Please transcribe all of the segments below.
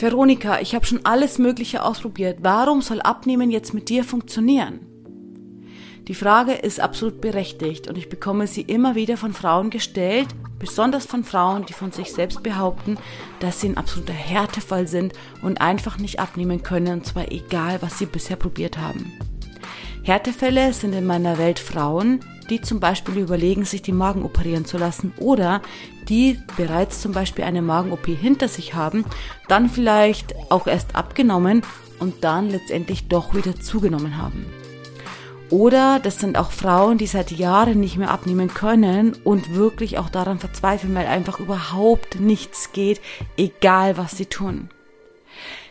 Veronika, ich habe schon alles Mögliche ausprobiert. Warum soll Abnehmen jetzt mit dir funktionieren? Die Frage ist absolut berechtigt und ich bekomme sie immer wieder von Frauen gestellt, besonders von Frauen, die von sich selbst behaupten, dass sie ein absoluter Härtefall sind und einfach nicht abnehmen können, und zwar egal, was sie bisher probiert haben. Härtefälle sind in meiner Welt Frauen, die zum Beispiel überlegen, sich die Magen operieren zu lassen oder die bereits zum Beispiel eine Magen-OP hinter sich haben, dann vielleicht auch erst abgenommen und dann letztendlich doch wieder zugenommen haben. Oder das sind auch Frauen, die seit Jahren nicht mehr abnehmen können und wirklich auch daran verzweifeln, weil einfach überhaupt nichts geht, egal was sie tun.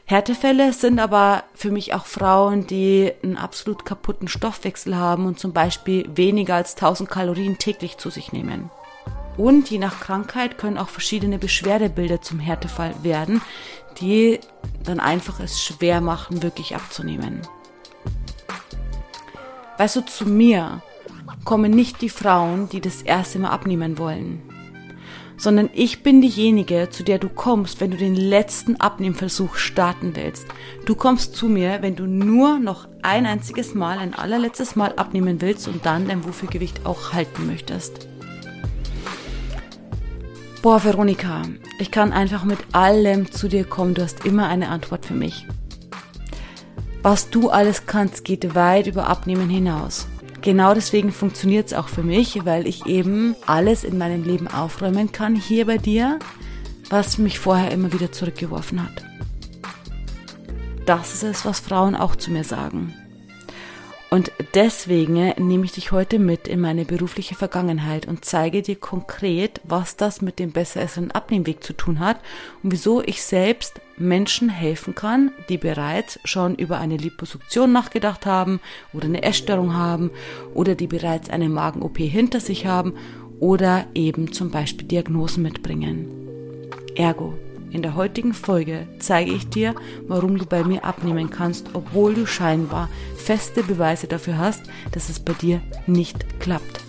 Härtefälle sind aber für mich auch Frauen, die einen absolut kaputten Stoffwechsel haben und zum Beispiel weniger als 1000 Kalorien täglich zu sich nehmen. Und je nach Krankheit können auch verschiedene Beschwerdebilder zum Härtefall werden, die dann einfach es schwer machen, wirklich abzunehmen. Weißt du, zu mir kommen nicht die Frauen, die das erste Mal abnehmen wollen, sondern ich bin diejenige, zu der du kommst, wenn du den letzten Abnehmversuch starten willst. Du kommst zu mir, wenn du nur noch ein einziges Mal, ein allerletztes Mal abnehmen willst und dann dein Wofürgewicht auch halten möchtest. Boah, Veronika, ich kann einfach mit allem zu dir kommen. Du hast immer eine Antwort für mich. Was du alles kannst, geht weit über Abnehmen hinaus. Genau deswegen funktioniert es auch für mich, weil ich eben alles in meinem Leben aufräumen kann, hier bei dir, was mich vorher immer wieder zurückgeworfen hat. Das ist es, was Frauen auch zu mir sagen. Und deswegen nehme ich dich heute mit in meine berufliche Vergangenheit und zeige dir konkret, was das mit dem besseren Abnehmweg zu tun hat und wieso ich selbst Menschen helfen kann, die bereits schon über eine Liposuktion nachgedacht haben oder eine Essstörung haben oder die bereits eine Magen-OP hinter sich haben oder eben zum Beispiel Diagnosen mitbringen. Ergo, in der heutigen Folge zeige ich dir, warum du bei mir abnehmen kannst, obwohl du scheinbar feste Beweise dafür hast, dass es bei dir nicht klappt.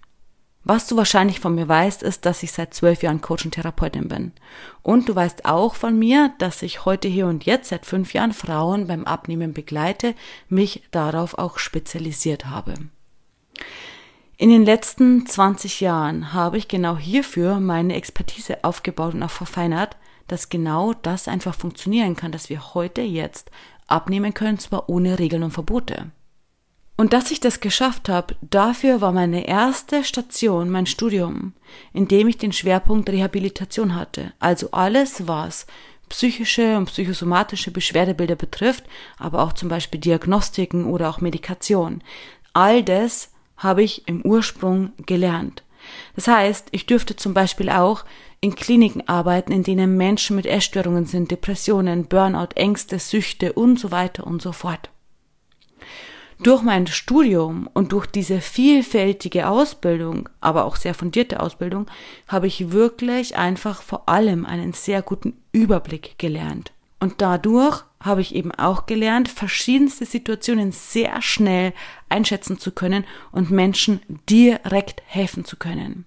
Was du wahrscheinlich von mir weißt, ist, dass ich seit zwölf Jahren Coach und Therapeutin bin. Und du weißt auch von mir, dass ich heute hier und jetzt seit fünf Jahren Frauen beim Abnehmen begleite, mich darauf auch spezialisiert habe. In den letzten 20 Jahren habe ich genau hierfür meine Expertise aufgebaut und auch verfeinert, dass genau das einfach funktionieren kann, dass wir heute jetzt abnehmen können, zwar ohne Regeln und Verbote. Und dass ich das geschafft habe, dafür war meine erste Station mein Studium, in dem ich den Schwerpunkt Rehabilitation hatte. Also alles, was psychische und psychosomatische Beschwerdebilder betrifft, aber auch zum Beispiel Diagnostiken oder auch Medikation. All das habe ich im Ursprung gelernt. Das heißt, ich dürfte zum Beispiel auch in Kliniken arbeiten, in denen Menschen mit Essstörungen sind, Depressionen, Burnout, Ängste, Süchte und so weiter und so fort durch mein Studium und durch diese vielfältige Ausbildung, aber auch sehr fundierte Ausbildung, habe ich wirklich einfach vor allem einen sehr guten Überblick gelernt. Und dadurch habe ich eben auch gelernt, verschiedenste Situationen sehr schnell einschätzen zu können und Menschen direkt helfen zu können.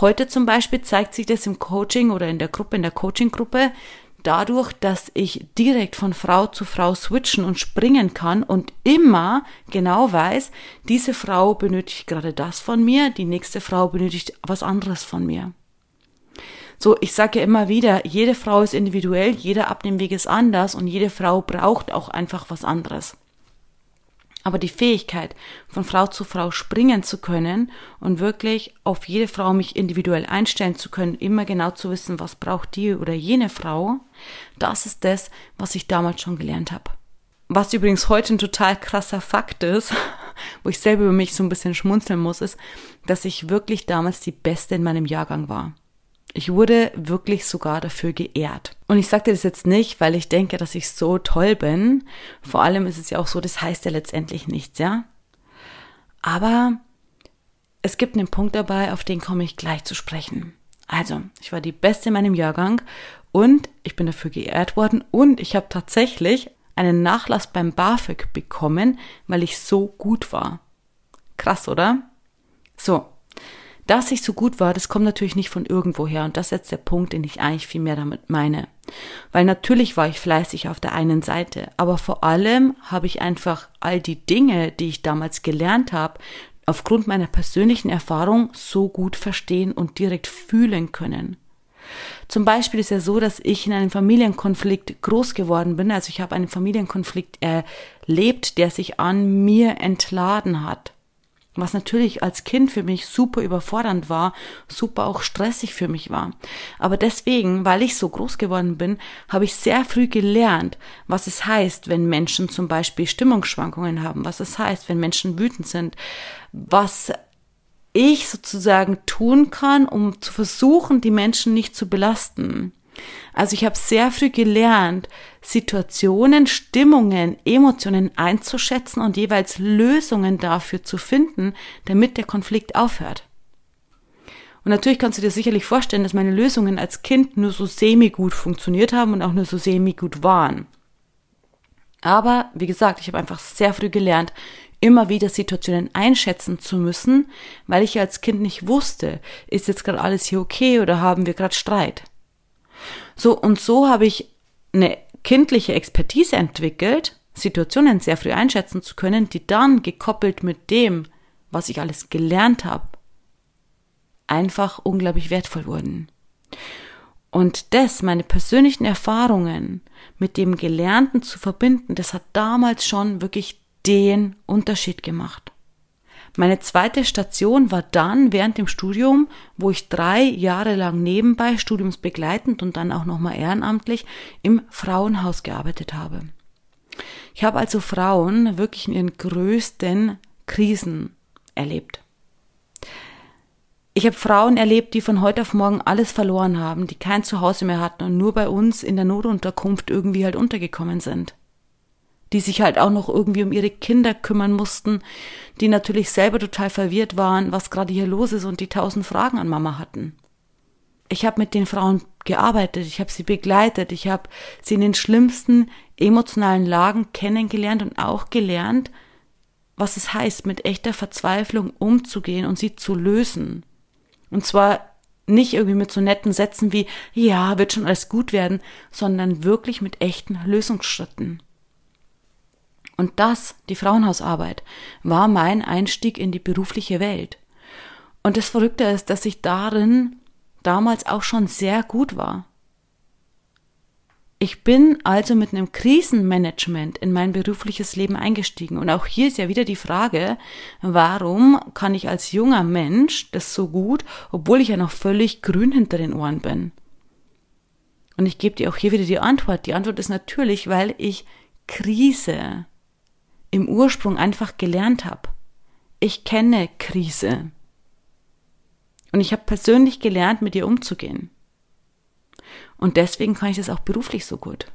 Heute zum Beispiel zeigt sich das im Coaching oder in der Gruppe, in der Coaching-Gruppe, dadurch, dass ich direkt von Frau zu Frau switchen und springen kann und immer genau weiß, diese Frau benötigt gerade das von mir, die nächste Frau benötigt was anderes von mir. So, ich sage ja immer wieder, jede Frau ist individuell, jeder Abnehmweg ist anders und jede Frau braucht auch einfach was anderes. Aber die Fähigkeit, von Frau zu Frau springen zu können und wirklich auf jede Frau mich individuell einstellen zu können, immer genau zu wissen, was braucht die oder jene Frau, das ist das, was ich damals schon gelernt habe. Was übrigens heute ein total krasser Fakt ist, wo ich selber über mich so ein bisschen schmunzeln muss, ist, dass ich wirklich damals die Beste in meinem Jahrgang war. Ich wurde wirklich sogar dafür geehrt. Und ich sagte das jetzt nicht, weil ich denke, dass ich so toll bin. Vor allem ist es ja auch so, das heißt ja letztendlich nichts, ja. Aber es gibt einen Punkt dabei, auf den komme ich gleich zu sprechen. Also, ich war die Beste in meinem Jahrgang und ich bin dafür geehrt worden und ich habe tatsächlich einen Nachlass beim BAföG bekommen, weil ich so gut war. Krass, oder? So, dass ich so gut war, das kommt natürlich nicht von irgendwoher und das ist jetzt der Punkt, den ich eigentlich viel mehr damit meine. Weil natürlich war ich fleißig auf der einen Seite, aber vor allem habe ich einfach all die Dinge, die ich damals gelernt habe, aufgrund meiner persönlichen Erfahrung so gut verstehen und direkt fühlen können. Zum Beispiel ist ja so, dass ich in einem Familienkonflikt groß geworden bin. Also ich habe einen Familienkonflikt erlebt, der sich an mir entladen hat was natürlich als Kind für mich super überfordernd war, super auch stressig für mich war. Aber deswegen, weil ich so groß geworden bin, habe ich sehr früh gelernt, was es heißt, wenn Menschen zum Beispiel Stimmungsschwankungen haben, was es heißt, wenn Menschen wütend sind, was ich sozusagen tun kann, um zu versuchen, die Menschen nicht zu belasten. Also ich habe sehr früh gelernt, Situationen, Stimmungen, Emotionen einzuschätzen und jeweils Lösungen dafür zu finden, damit der Konflikt aufhört. Und natürlich kannst du dir sicherlich vorstellen, dass meine Lösungen als Kind nur so semi-gut funktioniert haben und auch nur so semi-gut waren. Aber wie gesagt, ich habe einfach sehr früh gelernt, immer wieder Situationen einschätzen zu müssen, weil ich als Kind nicht wusste, ist jetzt gerade alles hier okay oder haben wir gerade Streit. So und so habe ich eine kindliche Expertise entwickelt, Situationen sehr früh einschätzen zu können, die dann gekoppelt mit dem, was ich alles gelernt habe, einfach unglaublich wertvoll wurden. Und das, meine persönlichen Erfahrungen mit dem Gelernten zu verbinden, das hat damals schon wirklich den Unterschied gemacht. Meine zweite Station war dann während dem Studium, wo ich drei Jahre lang nebenbei studiumsbegleitend und dann auch nochmal ehrenamtlich im Frauenhaus gearbeitet habe. Ich habe also Frauen wirklich in ihren größten Krisen erlebt. Ich habe Frauen erlebt, die von heute auf morgen alles verloren haben, die kein Zuhause mehr hatten und nur bei uns in der Notunterkunft irgendwie halt untergekommen sind die sich halt auch noch irgendwie um ihre Kinder kümmern mussten, die natürlich selber total verwirrt waren, was gerade hier los ist und die tausend Fragen an Mama hatten. Ich habe mit den Frauen gearbeitet, ich habe sie begleitet, ich habe sie in den schlimmsten emotionalen Lagen kennengelernt und auch gelernt, was es heißt, mit echter Verzweiflung umzugehen und sie zu lösen. Und zwar nicht irgendwie mit so netten Sätzen wie, ja, wird schon alles gut werden, sondern wirklich mit echten Lösungsschritten. Und das, die Frauenhausarbeit, war mein Einstieg in die berufliche Welt. Und das Verrückte ist, dass ich darin damals auch schon sehr gut war. Ich bin also mit einem Krisenmanagement in mein berufliches Leben eingestiegen. Und auch hier ist ja wieder die Frage, warum kann ich als junger Mensch das so gut, obwohl ich ja noch völlig grün hinter den Ohren bin? Und ich gebe dir auch hier wieder die Antwort. Die Antwort ist natürlich, weil ich Krise im Ursprung einfach gelernt habe. Ich kenne Krise. Und ich habe persönlich gelernt, mit ihr umzugehen. Und deswegen kann ich das auch beruflich so gut.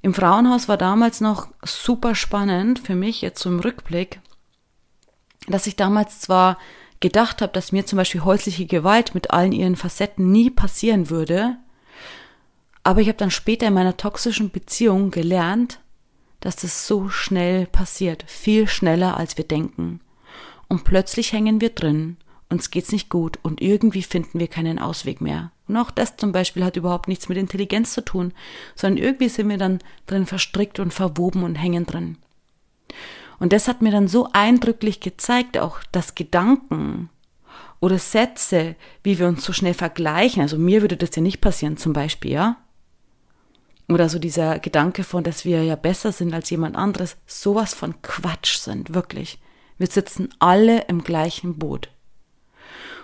Im Frauenhaus war damals noch super spannend für mich, jetzt so im Rückblick, dass ich damals zwar gedacht habe, dass mir zum Beispiel häusliche Gewalt mit allen ihren Facetten nie passieren würde, aber ich habe dann später in meiner toxischen Beziehung gelernt, dass das so schnell passiert, viel schneller als wir denken. Und plötzlich hängen wir drin, uns geht's nicht gut und irgendwie finden wir keinen Ausweg mehr. Und auch das zum Beispiel hat überhaupt nichts mit Intelligenz zu tun, sondern irgendwie sind wir dann drin verstrickt und verwoben und hängen drin. Und das hat mir dann so eindrücklich gezeigt, auch dass Gedanken oder Sätze, wie wir uns so schnell vergleichen, also mir würde das ja nicht passieren zum Beispiel, ja, oder so dieser Gedanke von, dass wir ja besser sind als jemand anderes, sowas von Quatsch sind, wirklich. Wir sitzen alle im gleichen Boot.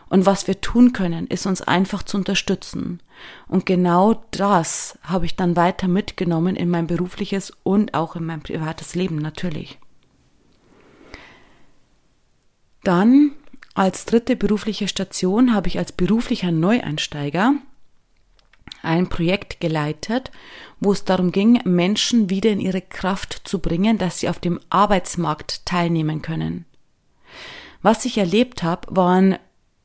Und was wir tun können, ist uns einfach zu unterstützen. Und genau das habe ich dann weiter mitgenommen in mein berufliches und auch in mein privates Leben natürlich. Dann als dritte berufliche Station habe ich als beruflicher Neueinsteiger ein Projekt geleitet, wo es darum ging, Menschen wieder in ihre Kraft zu bringen, dass sie auf dem Arbeitsmarkt teilnehmen können. Was ich erlebt habe, waren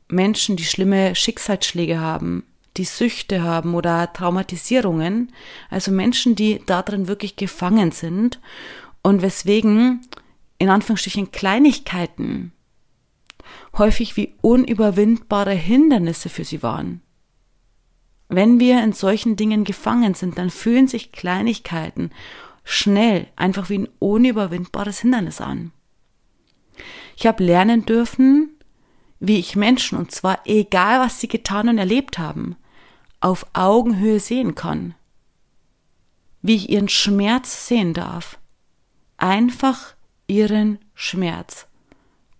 Menschen, die schlimme Schicksalsschläge haben, die Süchte haben oder Traumatisierungen, also Menschen, die darin wirklich gefangen sind und weswegen in Anführungsstrichen Kleinigkeiten häufig wie unüberwindbare Hindernisse für sie waren. Wenn wir in solchen Dingen gefangen sind, dann fühlen sich Kleinigkeiten schnell einfach wie ein unüberwindbares Hindernis an. Ich habe lernen dürfen, wie ich Menschen, und zwar egal was sie getan und erlebt haben, auf Augenhöhe sehen kann. Wie ich ihren Schmerz sehen darf. Einfach ihren Schmerz.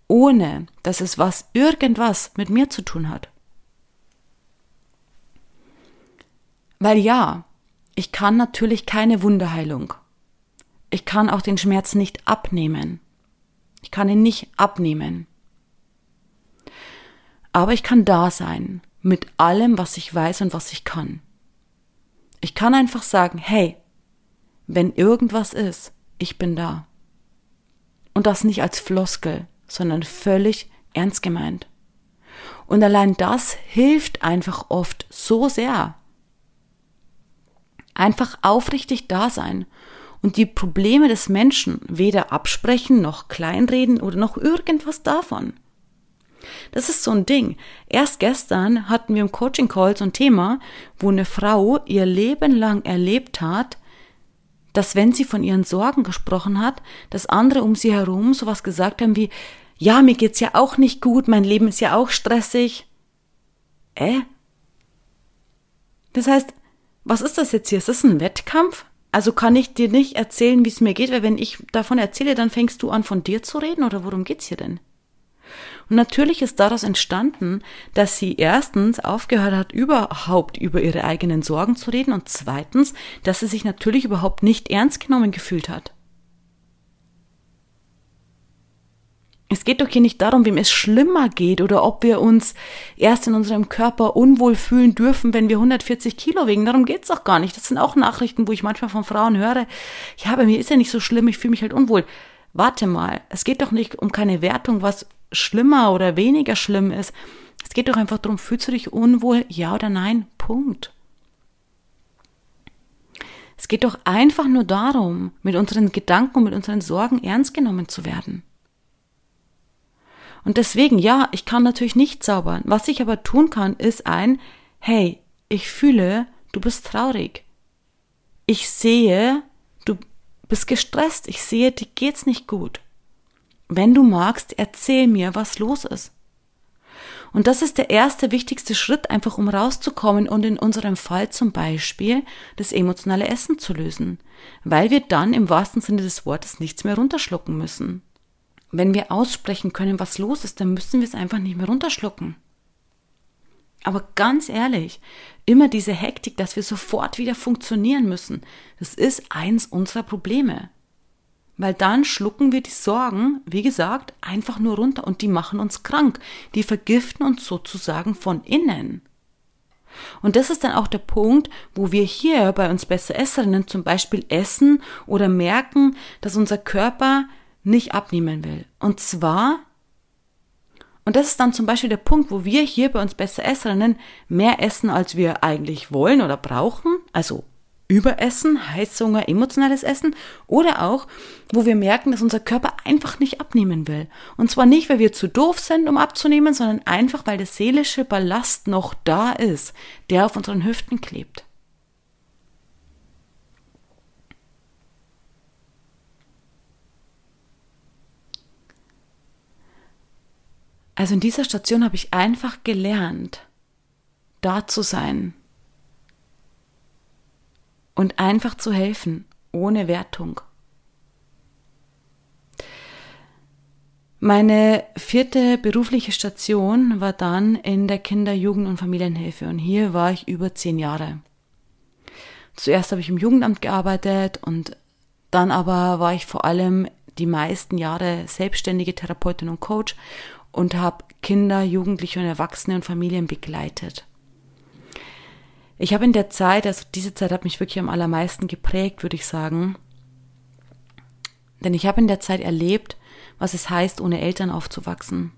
Ohne dass es was irgendwas mit mir zu tun hat. Weil ja, ich kann natürlich keine Wunderheilung. Ich kann auch den Schmerz nicht abnehmen. Ich kann ihn nicht abnehmen. Aber ich kann da sein mit allem, was ich weiß und was ich kann. Ich kann einfach sagen, hey, wenn irgendwas ist, ich bin da. Und das nicht als Floskel, sondern völlig ernst gemeint. Und allein das hilft einfach oft so sehr, Einfach aufrichtig da sein und die Probleme des Menschen weder absprechen noch kleinreden oder noch irgendwas davon. Das ist so ein Ding. Erst gestern hatten wir im Coaching Call so ein Thema, wo eine Frau ihr Leben lang erlebt hat, dass wenn sie von ihren Sorgen gesprochen hat, dass andere um sie herum sowas gesagt haben wie, ja, mir geht's ja auch nicht gut, mein Leben ist ja auch stressig. Äh? Das heißt, was ist das jetzt hier? Ist das ein Wettkampf? Also kann ich dir nicht erzählen, wie es mir geht, weil wenn ich davon erzähle, dann fängst du an, von dir zu reden oder worum geht's hier denn? Und natürlich ist daraus entstanden, dass sie erstens aufgehört hat, überhaupt über ihre eigenen Sorgen zu reden und zweitens, dass sie sich natürlich überhaupt nicht ernst genommen gefühlt hat. Es geht doch hier nicht darum, wem es schlimmer geht oder ob wir uns erst in unserem Körper unwohl fühlen dürfen, wenn wir 140 Kilo wiegen. Darum geht's doch gar nicht. Das sind auch Nachrichten, wo ich manchmal von Frauen höre, ja, bei mir ist ja nicht so schlimm, ich fühle mich halt unwohl. Warte mal, es geht doch nicht um keine Wertung, was schlimmer oder weniger schlimm ist. Es geht doch einfach darum, fühlst du dich unwohl, ja oder nein? Punkt. Es geht doch einfach nur darum, mit unseren Gedanken mit unseren Sorgen ernst genommen zu werden. Und deswegen, ja, ich kann natürlich nicht zaubern. Was ich aber tun kann, ist ein, hey, ich fühle, du bist traurig. Ich sehe, du bist gestresst. Ich sehe, dir geht's nicht gut. Wenn du magst, erzähl mir, was los ist. Und das ist der erste wichtigste Schritt, einfach um rauszukommen und in unserem Fall zum Beispiel das emotionale Essen zu lösen, weil wir dann im wahrsten Sinne des Wortes nichts mehr runterschlucken müssen wenn wir aussprechen können, was los ist, dann müssen wir es einfach nicht mehr runterschlucken. Aber ganz ehrlich, immer diese Hektik, dass wir sofort wieder funktionieren müssen, das ist eins unserer Probleme. Weil dann schlucken wir die Sorgen, wie gesagt, einfach nur runter und die machen uns krank. Die vergiften uns sozusagen von innen. Und das ist dann auch der Punkt, wo wir hier bei uns besser Esserinnen zum Beispiel essen oder merken, dass unser Körper nicht abnehmen will. Und zwar, und das ist dann zum Beispiel der Punkt, wo wir hier bei uns besser Esserinnen mehr essen, als wir eigentlich wollen oder brauchen, also Überessen, Heißhunger, emotionales Essen oder auch, wo wir merken, dass unser Körper einfach nicht abnehmen will. Und zwar nicht, weil wir zu doof sind, um abzunehmen, sondern einfach, weil der seelische Ballast noch da ist, der auf unseren Hüften klebt. Also in dieser Station habe ich einfach gelernt, da zu sein und einfach zu helfen, ohne Wertung. Meine vierte berufliche Station war dann in der Kinder-, Jugend- und Familienhilfe und hier war ich über zehn Jahre. Zuerst habe ich im Jugendamt gearbeitet und dann aber war ich vor allem die meisten Jahre selbstständige Therapeutin und Coach und habe Kinder, Jugendliche und Erwachsene und Familien begleitet. Ich habe in der Zeit, also diese Zeit hat mich wirklich am allermeisten geprägt, würde ich sagen. Denn ich habe in der Zeit erlebt, was es heißt, ohne Eltern aufzuwachsen.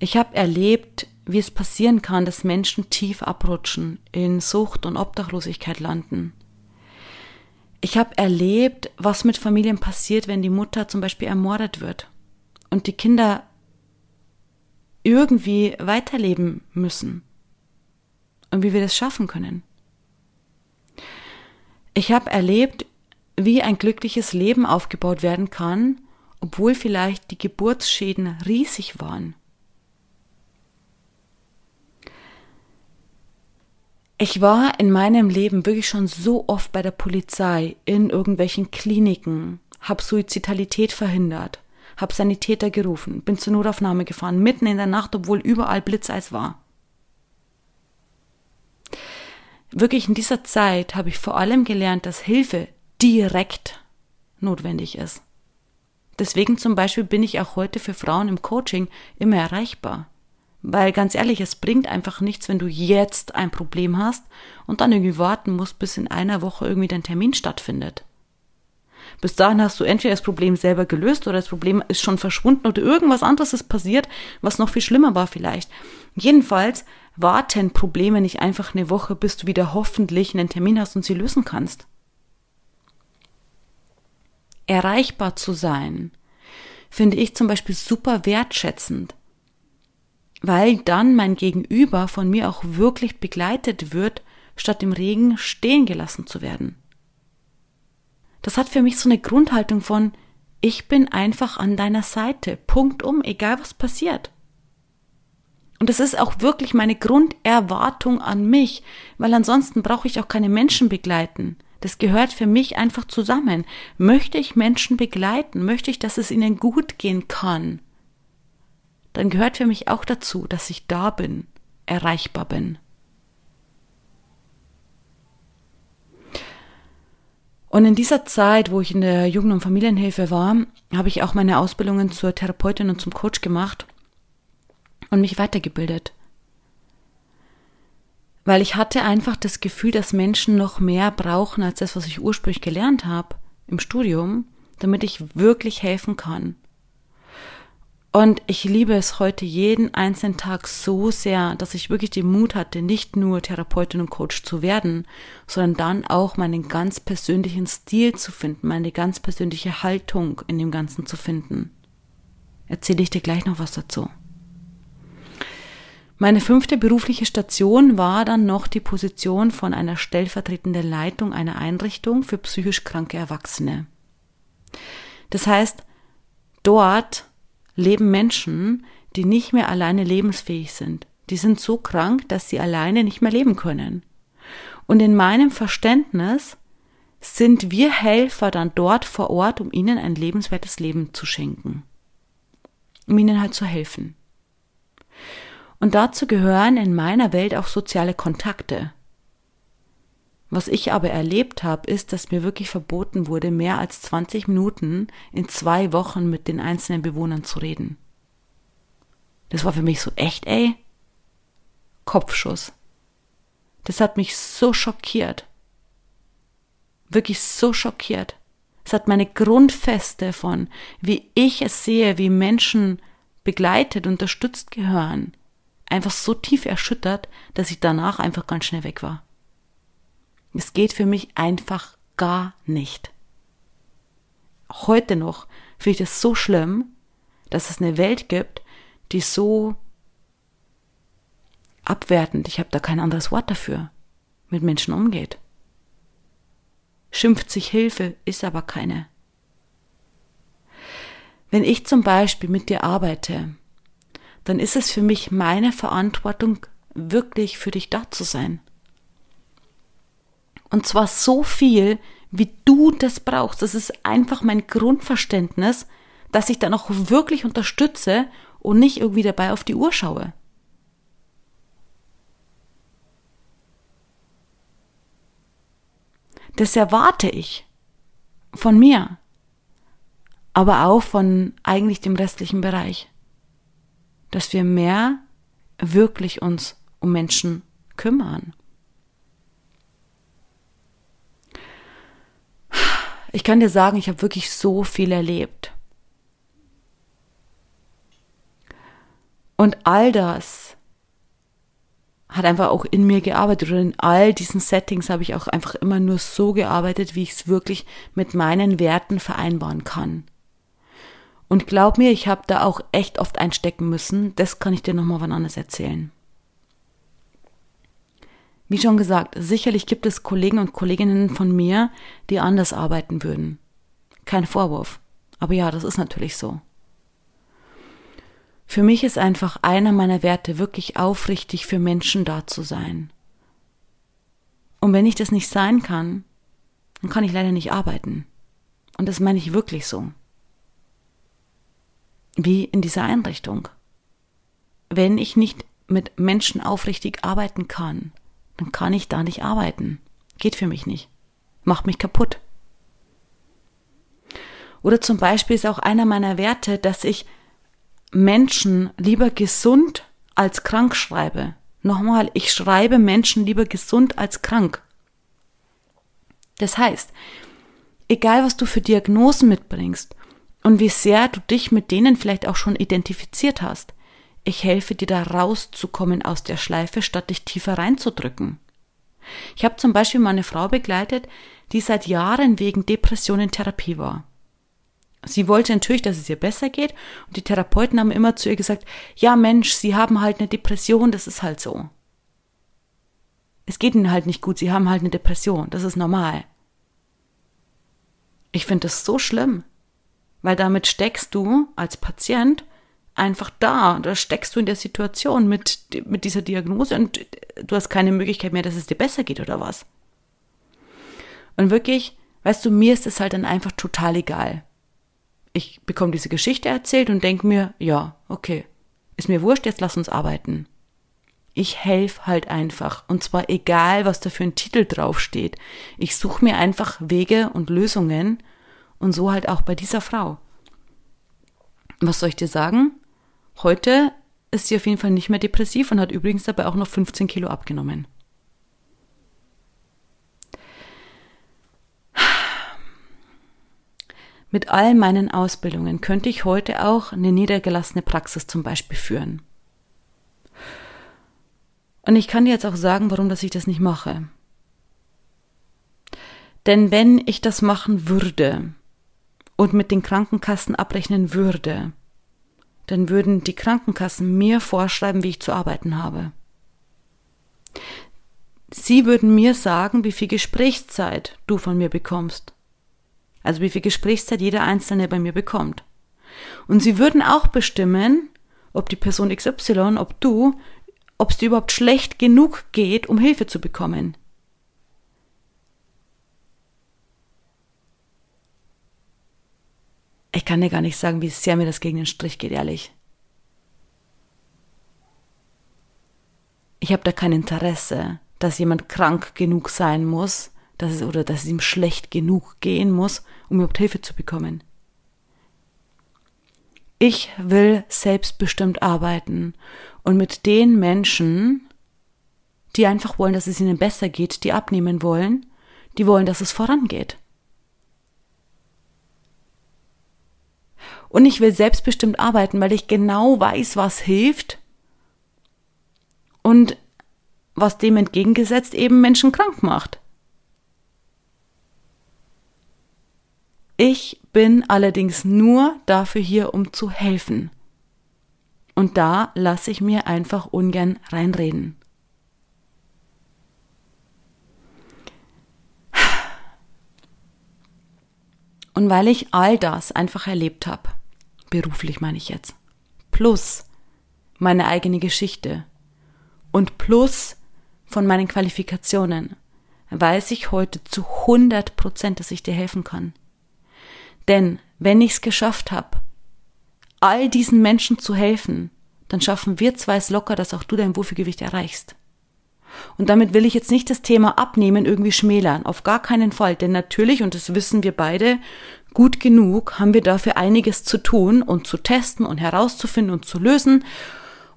Ich habe erlebt, wie es passieren kann, dass Menschen tief abrutschen, in Sucht und Obdachlosigkeit landen. Ich habe erlebt, was mit Familien passiert, wenn die Mutter zum Beispiel ermordet wird und die Kinder irgendwie weiterleben müssen und wie wir das schaffen können. Ich habe erlebt, wie ein glückliches Leben aufgebaut werden kann, obwohl vielleicht die Geburtsschäden riesig waren. Ich war in meinem Leben wirklich schon so oft bei der Polizei, in irgendwelchen Kliniken, habe Suizidalität verhindert, habe Sanitäter gerufen, bin zur Notaufnahme gefahren, mitten in der Nacht, obwohl überall Blitzeis war. Wirklich in dieser Zeit habe ich vor allem gelernt, dass Hilfe direkt notwendig ist. Deswegen zum Beispiel bin ich auch heute für Frauen im Coaching immer erreichbar. Weil ganz ehrlich, es bringt einfach nichts, wenn du jetzt ein Problem hast und dann irgendwie warten musst, bis in einer Woche irgendwie dein Termin stattfindet. Bis dahin hast du entweder das Problem selber gelöst oder das Problem ist schon verschwunden oder irgendwas anderes ist passiert, was noch viel schlimmer war vielleicht. Jedenfalls warten Probleme nicht einfach eine Woche, bis du wieder hoffentlich einen Termin hast und sie lösen kannst. Erreichbar zu sein, finde ich zum Beispiel super wertschätzend weil dann mein Gegenüber von mir auch wirklich begleitet wird, statt im Regen stehen gelassen zu werden. Das hat für mich so eine Grundhaltung von, ich bin einfach an deiner Seite, Punkt um, egal was passiert. Und das ist auch wirklich meine Grunderwartung an mich, weil ansonsten brauche ich auch keine Menschen begleiten. Das gehört für mich einfach zusammen. Möchte ich Menschen begleiten? Möchte ich, dass es ihnen gut gehen kann? dann gehört für mich auch dazu, dass ich da bin, erreichbar bin. Und in dieser Zeit, wo ich in der Jugend- und Familienhilfe war, habe ich auch meine Ausbildungen zur Therapeutin und zum Coach gemacht und mich weitergebildet. Weil ich hatte einfach das Gefühl, dass Menschen noch mehr brauchen als das, was ich ursprünglich gelernt habe im Studium, damit ich wirklich helfen kann. Und ich liebe es heute jeden einzelnen Tag so sehr, dass ich wirklich den Mut hatte, nicht nur Therapeutin und Coach zu werden, sondern dann auch meinen ganz persönlichen Stil zu finden, meine ganz persönliche Haltung in dem Ganzen zu finden. Erzähle ich dir gleich noch was dazu. Meine fünfte berufliche Station war dann noch die Position von einer stellvertretenden Leitung einer Einrichtung für psychisch kranke Erwachsene. Das heißt, dort leben Menschen, die nicht mehr alleine lebensfähig sind. Die sind so krank, dass sie alleine nicht mehr leben können. Und in meinem Verständnis sind wir Helfer dann dort vor Ort, um ihnen ein lebenswertes Leben zu schenken. Um ihnen halt zu helfen. Und dazu gehören in meiner Welt auch soziale Kontakte. Was ich aber erlebt habe, ist, dass mir wirklich verboten wurde, mehr als 20 Minuten in zwei Wochen mit den einzelnen Bewohnern zu reden. Das war für mich so echt, ey. Kopfschuss. Das hat mich so schockiert. Wirklich so schockiert. Es hat meine Grundfeste von, wie ich es sehe, wie Menschen begleitet, unterstützt gehören, einfach so tief erschüttert, dass ich danach einfach ganz schnell weg war. Es geht für mich einfach gar nicht. Heute noch finde ich es so schlimm, dass es eine Welt gibt, die so abwertend, ich habe da kein anderes Wort dafür, mit Menschen umgeht. Schimpft sich Hilfe, ist aber keine. Wenn ich zum Beispiel mit dir arbeite, dann ist es für mich meine Verantwortung, wirklich für dich da zu sein. Und zwar so viel, wie du das brauchst. Das ist einfach mein Grundverständnis, dass ich dann auch wirklich unterstütze und nicht irgendwie dabei auf die Uhr schaue. Das erwarte ich von mir, aber auch von eigentlich dem restlichen Bereich. dass wir mehr wirklich uns um Menschen kümmern. Ich kann dir sagen, ich habe wirklich so viel erlebt. Und all das hat einfach auch in mir gearbeitet oder in all diesen Settings habe ich auch einfach immer nur so gearbeitet, wie ich es wirklich mit meinen Werten vereinbaren kann. Und glaub mir, ich habe da auch echt oft einstecken müssen. Das kann ich dir nochmal wann anders erzählen. Wie schon gesagt, sicherlich gibt es Kollegen und Kolleginnen von mir, die anders arbeiten würden. Kein Vorwurf. Aber ja, das ist natürlich so. Für mich ist einfach einer meiner Werte wirklich aufrichtig für Menschen da zu sein. Und wenn ich das nicht sein kann, dann kann ich leider nicht arbeiten. Und das meine ich wirklich so. Wie in dieser Einrichtung. Wenn ich nicht mit Menschen aufrichtig arbeiten kann, dann kann ich da nicht arbeiten. Geht für mich nicht. Macht mich kaputt. Oder zum Beispiel ist auch einer meiner Werte, dass ich Menschen lieber gesund als krank schreibe. Nochmal, ich schreibe Menschen lieber gesund als krank. Das heißt, egal was du für Diagnosen mitbringst und wie sehr du dich mit denen vielleicht auch schon identifiziert hast, ich helfe dir da rauszukommen aus der Schleife, statt dich tiefer reinzudrücken. Ich habe zum Beispiel mal eine Frau begleitet, die seit Jahren wegen Depression in Therapie war. Sie wollte natürlich, dass es ihr besser geht, und die Therapeuten haben immer zu ihr gesagt, ja Mensch, Sie haben halt eine Depression, das ist halt so. Es geht Ihnen halt nicht gut, Sie haben halt eine Depression, das ist normal. Ich finde das so schlimm, weil damit steckst du als Patient einfach da. Da steckst du in der Situation mit, mit dieser Diagnose und du hast keine Möglichkeit mehr, dass es dir besser geht oder was. Und wirklich, weißt du, mir ist es halt dann einfach total egal. Ich bekomme diese Geschichte erzählt und denke mir, ja, okay, ist mir wurscht, jetzt lass uns arbeiten. Ich helfe halt einfach. Und zwar egal, was da für ein Titel draufsteht. Ich suche mir einfach Wege und Lösungen. Und so halt auch bei dieser Frau. Was soll ich dir sagen? Heute ist sie auf jeden Fall nicht mehr depressiv und hat übrigens dabei auch noch 15 Kilo abgenommen. Mit all meinen Ausbildungen könnte ich heute auch eine niedergelassene Praxis zum Beispiel führen. Und ich kann dir jetzt auch sagen, warum dass ich das nicht mache. Denn wenn ich das machen würde und mit den Krankenkassen abrechnen würde, dann würden die Krankenkassen mir vorschreiben, wie ich zu arbeiten habe. Sie würden mir sagen, wie viel Gesprächszeit du von mir bekommst. Also wie viel Gesprächszeit jeder Einzelne bei mir bekommt. Und sie würden auch bestimmen, ob die Person XY, ob du, ob es dir überhaupt schlecht genug geht, um Hilfe zu bekommen. Ich kann dir gar nicht sagen, wie sehr mir das gegen den Strich geht, ehrlich. Ich habe da kein Interesse, dass jemand krank genug sein muss, dass es, oder dass es ihm schlecht genug gehen muss, um überhaupt Hilfe zu bekommen. Ich will selbstbestimmt arbeiten und mit den Menschen, die einfach wollen, dass es ihnen besser geht, die abnehmen wollen, die wollen, dass es vorangeht. Und ich will selbstbestimmt arbeiten, weil ich genau weiß, was hilft und was dem entgegengesetzt eben Menschen krank macht. Ich bin allerdings nur dafür hier, um zu helfen. Und da lasse ich mir einfach ungern reinreden. Und weil ich all das einfach erlebt habe, beruflich meine ich jetzt, plus meine eigene Geschichte und plus von meinen Qualifikationen, weiß ich heute zu 100 Prozent, dass ich dir helfen kann. Denn wenn ich es geschafft habe, all diesen Menschen zu helfen, dann schaffen wir zwei es locker, dass auch du dein Wohlfühlgewicht erreichst. Und damit will ich jetzt nicht das Thema Abnehmen irgendwie schmälern, auf gar keinen Fall, denn natürlich, und das wissen wir beide, gut genug, haben wir dafür einiges zu tun und zu testen und herauszufinden und zu lösen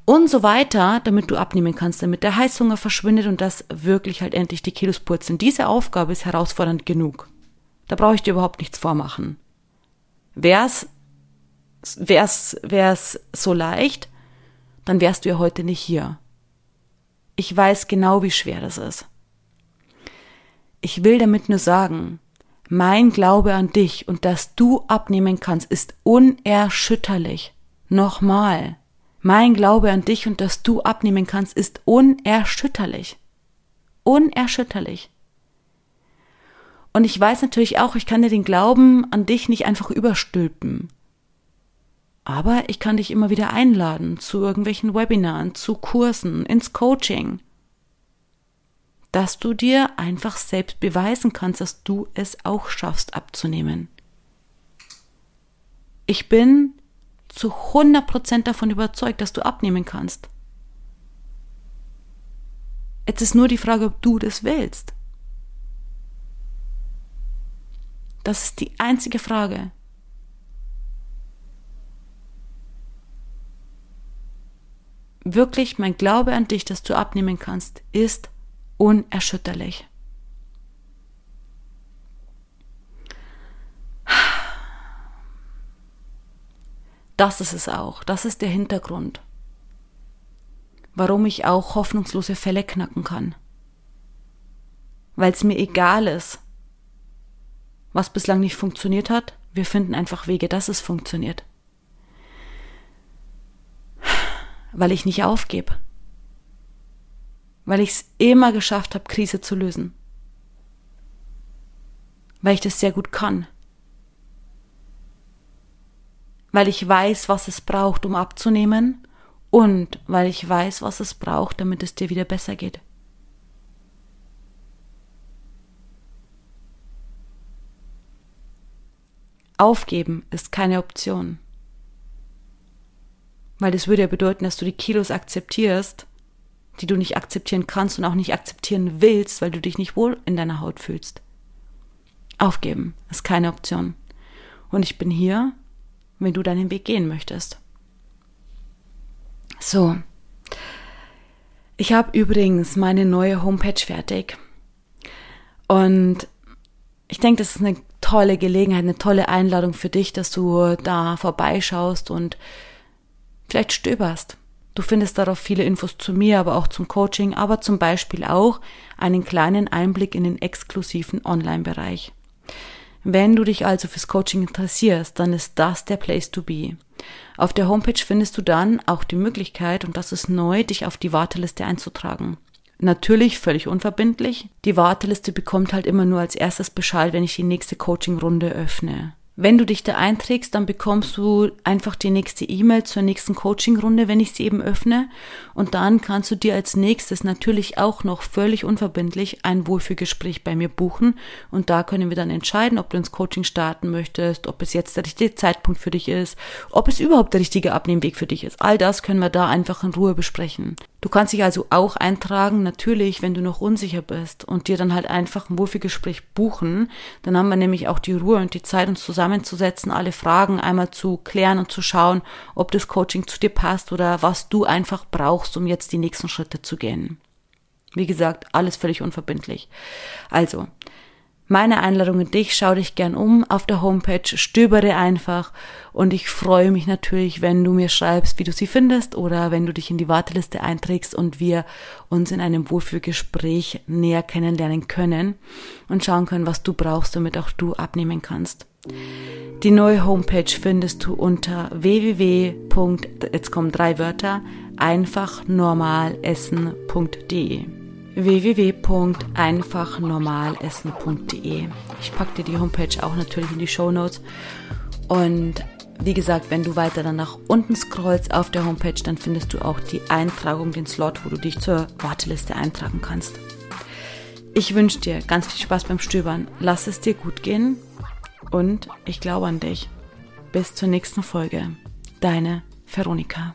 und so weiter, damit du abnehmen kannst, damit der Heißhunger verschwindet und dass wirklich halt endlich die Kilos purzeln. Diese Aufgabe ist herausfordernd genug. Da brauche ich dir überhaupt nichts vormachen. Wär's, wär's, wär's so leicht, dann wärst du ja heute nicht hier. Ich weiß genau, wie schwer das ist. Ich will damit nur sagen, mein Glaube an dich und dass du abnehmen kannst, ist unerschütterlich. Nochmal. Mein Glaube an dich und dass du abnehmen kannst, ist unerschütterlich. Unerschütterlich. Und ich weiß natürlich auch, ich kann dir den Glauben an dich nicht einfach überstülpen. Aber ich kann dich immer wieder einladen zu irgendwelchen Webinaren, zu Kursen, ins Coaching dass du dir einfach selbst beweisen kannst, dass du es auch schaffst abzunehmen. Ich bin zu 100% davon überzeugt, dass du abnehmen kannst. Jetzt ist nur die Frage, ob du das willst. Das ist die einzige Frage. Wirklich, mein Glaube an dich, dass du abnehmen kannst, ist unerschütterlich. Das ist es auch, das ist der Hintergrund, warum ich auch hoffnungslose Fälle knacken kann. Weil es mir egal ist, was bislang nicht funktioniert hat, wir finden einfach Wege, dass es funktioniert. Weil ich nicht aufgebe weil ich es immer geschafft habe, Krise zu lösen. Weil ich das sehr gut kann. Weil ich weiß, was es braucht, um abzunehmen und weil ich weiß, was es braucht, damit es dir wieder besser geht. Aufgeben ist keine Option. Weil das würde ja bedeuten, dass du die Kilos akzeptierst die du nicht akzeptieren kannst und auch nicht akzeptieren willst, weil du dich nicht wohl in deiner Haut fühlst. Aufgeben ist keine Option. Und ich bin hier, wenn du deinen Weg gehen möchtest. So. Ich habe übrigens meine neue Homepage fertig. Und ich denke, das ist eine tolle Gelegenheit, eine tolle Einladung für dich, dass du da vorbeischaust und vielleicht stöberst Du findest darauf viele Infos zu mir, aber auch zum Coaching, aber zum Beispiel auch einen kleinen Einblick in den exklusiven Online-Bereich. Wenn du dich also fürs Coaching interessierst, dann ist das der Place to be. Auf der Homepage findest du dann auch die Möglichkeit, und das ist neu, dich auf die Warteliste einzutragen. Natürlich völlig unverbindlich. Die Warteliste bekommt halt immer nur als erstes Bescheid, wenn ich die nächste Coaching-Runde öffne. Wenn du dich da einträgst, dann bekommst du einfach die nächste E-Mail zur nächsten Coaching-Runde, wenn ich sie eben öffne. Und dann kannst du dir als nächstes natürlich auch noch völlig unverbindlich ein Wohlfühlgespräch bei mir buchen. Und da können wir dann entscheiden, ob du ins Coaching starten möchtest, ob es jetzt der richtige Zeitpunkt für dich ist, ob es überhaupt der richtige Abnehmweg für dich ist. All das können wir da einfach in Ruhe besprechen. Du kannst dich also auch eintragen, natürlich, wenn du noch unsicher bist und dir dann halt einfach ein Wohlfühlgespräch buchen. Dann haben wir nämlich auch die Ruhe und die Zeit, uns zusammenzusetzen, alle Fragen einmal zu klären und zu schauen, ob das Coaching zu dir passt oder was du einfach brauchst, um jetzt die nächsten Schritte zu gehen. Wie gesagt, alles völlig unverbindlich. Also, meine Einladung an dich, schau dich gern um auf der Homepage, stöbere einfach und ich freue mich natürlich, wenn du mir schreibst, wie du sie findest oder wenn du dich in die Warteliste einträgst und wir uns in einem Wohlfühlgespräch näher kennenlernen können und schauen können, was du brauchst, damit auch du abnehmen kannst. Die neue Homepage findest du unter www. jetzt kommen drei Wörter einfachnormalessen.de www.einfachnormalessen.de. Ich packe dir die Homepage auch natürlich in die Show Notes. Und wie gesagt, wenn du weiter dann nach unten scrollst auf der Homepage, dann findest du auch die Eintragung, den Slot, wo du dich zur Warteliste eintragen kannst. Ich wünsche dir ganz viel Spaß beim Stöbern. Lass es dir gut gehen und ich glaube an dich. Bis zur nächsten Folge. Deine Veronika.